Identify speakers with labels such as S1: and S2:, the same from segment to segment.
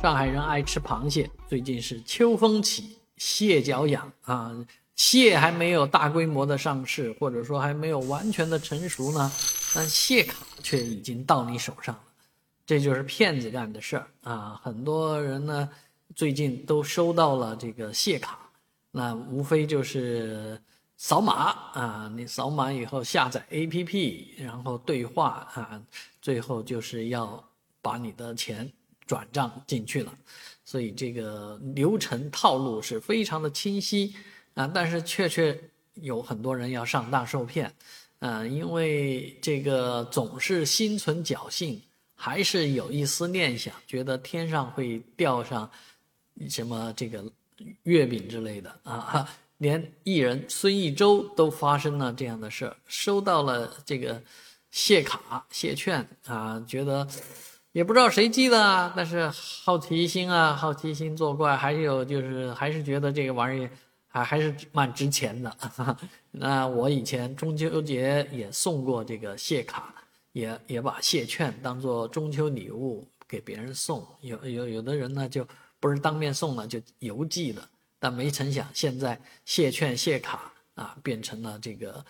S1: 上海人爱吃螃蟹，最近是秋风起，蟹脚痒啊。蟹还没有大规模的上市，或者说还没有完全的成熟呢，但蟹卡却已经到你手上了。这就是骗子干的事儿啊！很多人呢，最近都收到了这个蟹卡，那无非就是扫码啊，你扫码以后下载 APP，然后对话啊，最后就是要把你的钱。转账进去了，所以这个流程套路是非常的清晰啊，但是确确有很多人要上当受骗，嗯，因为这个总是心存侥幸，还是有一丝念想，觉得天上会掉上什么这个月饼之类的啊，连艺人孙艺洲都发生了这样的事儿，收到了这个谢卡谢券啊，觉得。也不知道谁寄的，但是好奇心啊，好奇心作怪，还有就是还是觉得这个玩意儿还还是蛮值钱的。那我以前中秋节也送过这个蟹卡，也也把蟹券当做中秋礼物给别人送。有有有的人呢就不是当面送了，就邮寄了。但没成想，现在蟹券蟹卡啊变成了这个。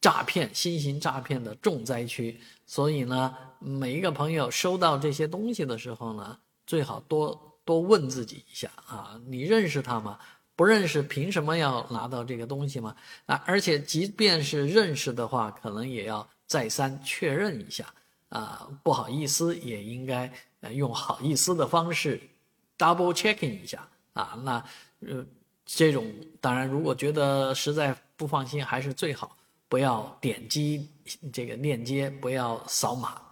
S1: 诈骗，新型诈骗的重灾区。所以呢，每一个朋友收到这些东西的时候呢，最好多多问自己一下啊，你认识他吗？不认识，凭什么要拿到这个东西吗？啊，而且即便是认识的话，可能也要再三确认一下啊。不好意思，也应该用好意思的方式 double checking 一下啊。那呃，这种当然，如果觉得实在不放心，还是最好。不要点击这个链接，不要扫码。